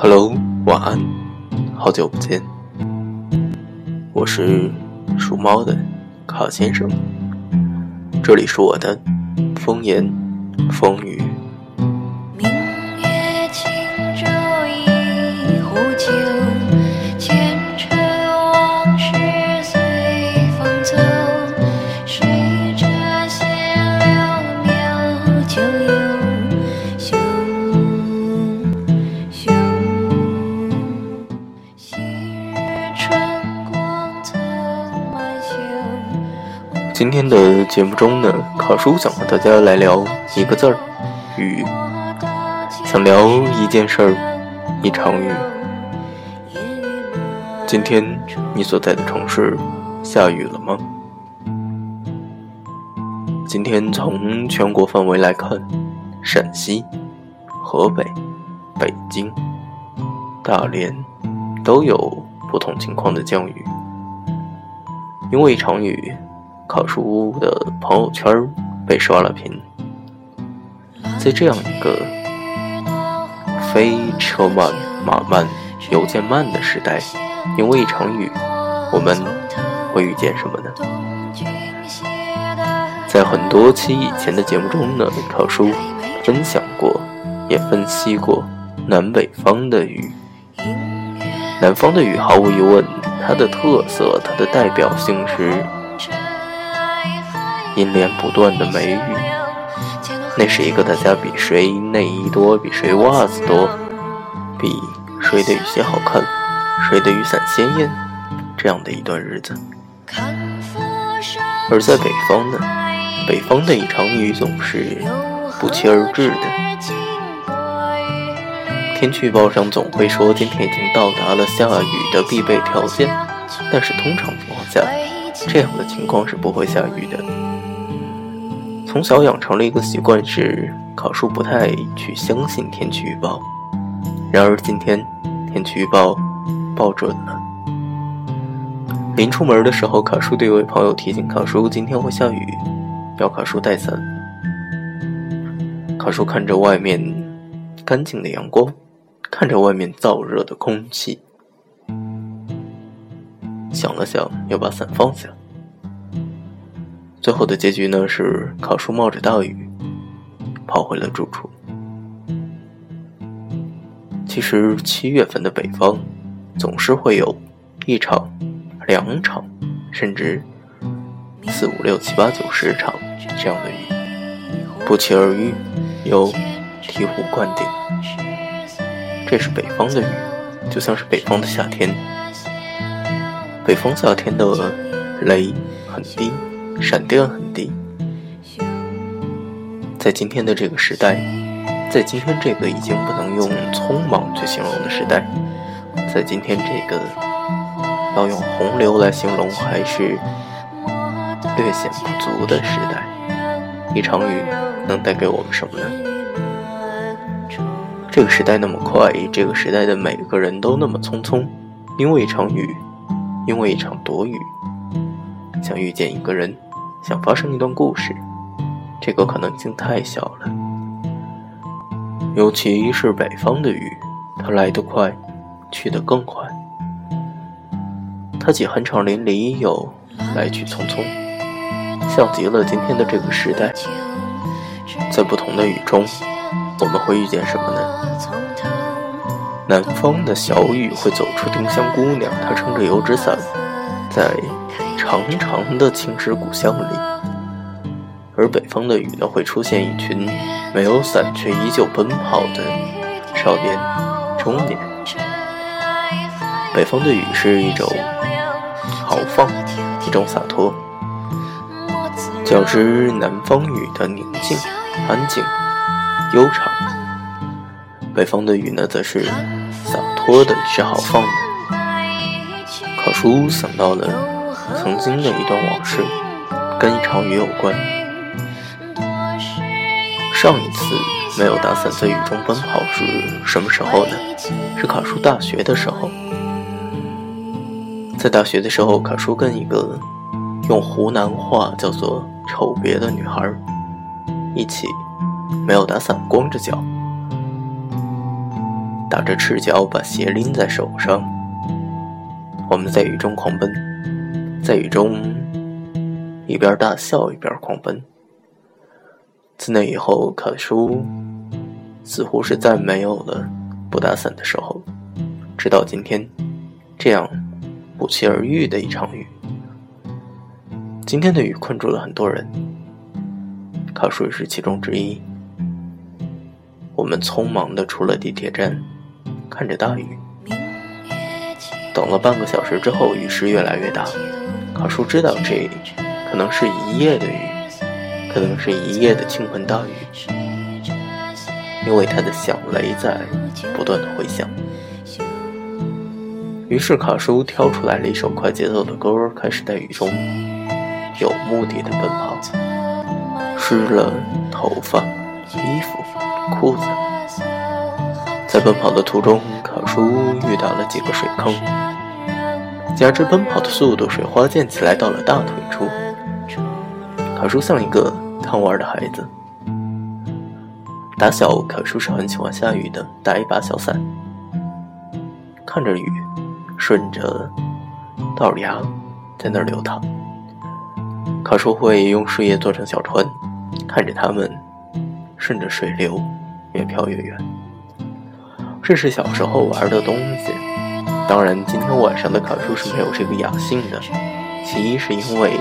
Hello，晚安，好久不见，我是属猫的卡先生，这里是我的风言风语。今天的节目中呢，考叔想和大家来聊一个字儿——雨。想聊一件事儿，一场雨。今天你所在的城市下雨了吗？今天从全国范围来看，陕西、河北、北京、大连都有不同情况的降雨。因为一场雨。考叔的朋友圈被刷了屏，在这样一个非车慢马慢邮件慢的时代，因为一场雨，我们会遇见什么呢？在很多期以前的节目中呢，考叔分享过，也分析过南北方的雨。南方的雨毫无疑问，它的特色，它的代表性是。阴连不断的梅雨，那是一个大家比谁内衣多，比谁袜子多，比谁的雨鞋好看，谁的雨伞鲜艳，这样的一段日子。而在北方呢，北方的一场雨总是不期而至的。天气预报上总会说今天已经到达了下雨的必备条件，但是通常情况下，这样的情况是不会下雨的。从小养成了一个习惯，是考叔不太去相信天气预报。然而今天天气预报报准了。临出门的时候，考叔的一位朋友提醒考叔今天会下雨，要考叔带伞。考叔看着外面干净的阳光，看着外面燥热的空气，想了想，要把伞放下。最后的结局呢是考叔冒着大雨跑回了住处。其实七月份的北方总是会有一场、两场，甚至四五六七八九十场这样的雨，不期而遇，又醍醐灌顶。这是北方的雨，就像是北方的夏天。北方夏天的雷很低。闪电很低，在今天的这个时代，在今天这个已经不能用匆忙去形容的时代，在今天这个要用洪流来形容还是略显不足的时代，一场雨能带给我们什么呢？这个时代那么快，这个时代的每个人都那么匆匆，因为一场雨，因为一场躲雨，想遇见一个人。想发生一段故事，这个可能性太小了。尤其是北方的雨，它来得快，去得更快。它既酣畅淋漓，又来去匆匆，像极了今天的这个时代。在不同的雨中，我们会遇见什么呢？南方的小雨会走出丁香姑娘，她撑着油纸伞，在。长长的青石古巷里，而北方的雨呢，会出现一群没有伞却依旧奔跑的少年、中年。北方的雨是一种豪放，一种洒脱，较之南方雨的宁静、安静、悠长。北方的雨呢，则是洒脱的，是豪放的。考叔想到了。曾经的一段往事，跟一场雨有关。上一次没有打伞在雨中奔跑是什么时候呢？是卡叔大学的时候。在大学的时候，卡叔跟一个用湖南话叫做“丑别”的女孩一起，没有打伞，光着脚，打着赤脚，把鞋拎在手上。我们在雨中狂奔，在雨中一边大笑一边狂奔。自那以后，考叔似乎是再没有了不打伞的时候。直到今天，这样不期而遇的一场雨，今天的雨困住了很多人，考叔也是其中之一。我们匆忙的出了地铁站，看着大雨。等了半个小时之后，雨势越来越大。卡叔知道这可能是一夜的雨，可能是一夜的倾盆大雨，因为他的响雷在不断的回响。于是卡叔挑出来了一首快节奏的歌，开始在雨中有目的的奔跑，湿了头发、衣服、裤子。在奔跑的途中，卡叔遇到了几个水坑。加之奔跑的速度，水花溅起来到了大腿处。卡叔像一个贪玩的孩子。打小，卡叔是很喜欢下雨的，带一把小伞，看着雨顺着道牙在那儿流淌。卡叔会用树叶做成小船，看着它们顺着水流越飘越远。这是小时候玩的东西。当然，今天晚上的卡叔是没有这个雅兴的。其一是因为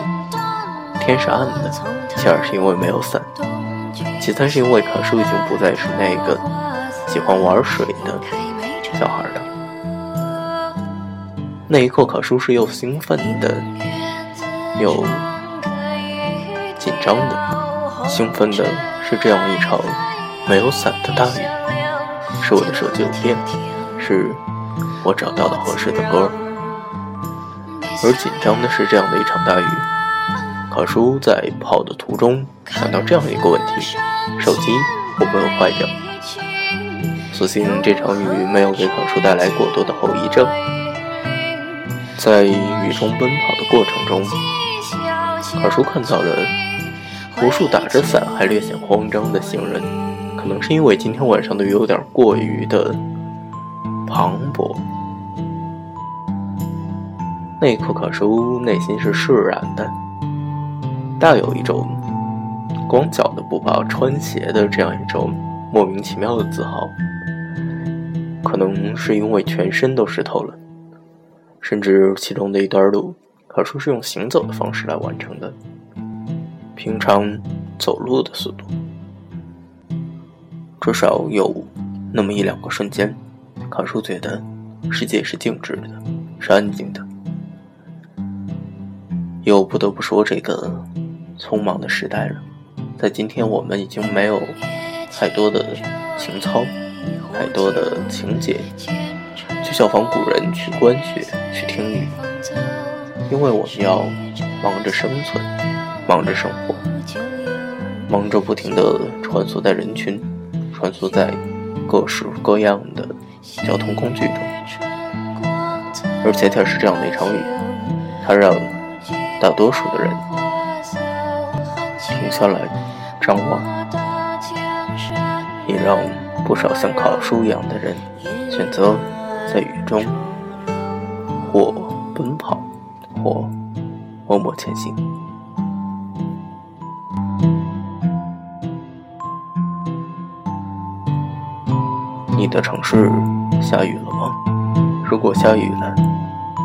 天是暗的，其二是因为没有伞，其三是因为卡叔已经不再是那个喜欢玩水的小孩了。那一刻，卡叔是又兴奋的，又紧张的。兴奋的是这样一场没有伞的大雨，是我的手机有电，是。我找到了合适的歌，而紧张的是这样的一场大雨。考叔在跑的途中想到这样一个问题：手机会不会坏掉？所幸这场雨没有给考叔带来过多的后遗症。在雨中奔跑的过程中，考叔看到了无数打着伞还略显慌张的行人，可能是因为今天晚上的雨有点过于的。磅礴。那一刻，可叔内心是释然的，大有一种光脚的不怕穿鞋的这样一种莫名其妙的自豪。可能是因为全身都湿透了，甚至其中的一段路，可叔是用行走的方式来完成的，平常走路的速度，至少有那么一两个瞬间。卡叔觉得世界是静止的，是安静的。又不得不说，这个匆忙的时代了，在今天我们已经没有太多的情操，太多的情节，去效仿古人，去观雪，去听雨，因为我们要忙着生存，忙着生活，忙着不停的穿梭在人群，穿梭在各式各样的。交通工具中，而恰恰是这样的一场雨，它让大多数的人停下来张望，也让不少像考书一样的人选择在雨中或奔跑，或默默前行。你的城市下雨了吗？如果下雨了，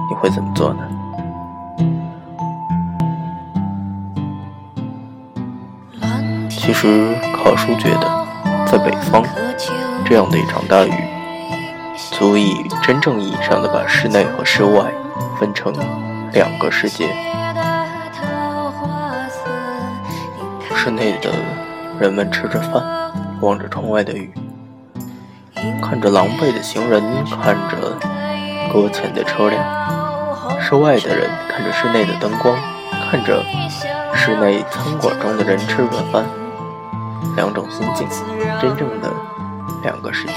你会怎么做呢？其实，考叔觉得，在北方，这样的一场大雨，足以真正意义上的把室内和室外分成两个世界。室内的人们吃着饭，望着窗外的雨。看着狼狈的行人，看着搁浅的车辆；室外的人看着室内的灯光，看着室内餐馆中的人吃着饭。两种心境，真正的两个世界。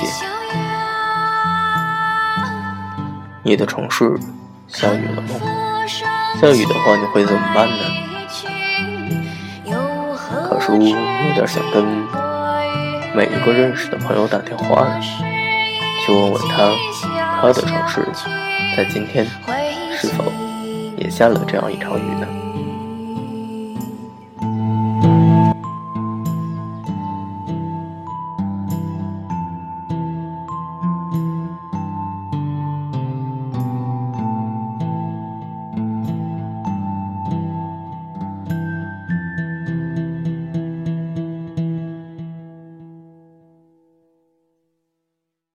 你的城市下雨了吗？下雨的话，你会怎么办呢？可叔有点想跟。每一个认识的朋友打电话，去问问他，他的城市在今天是否也下了这样一场雨呢？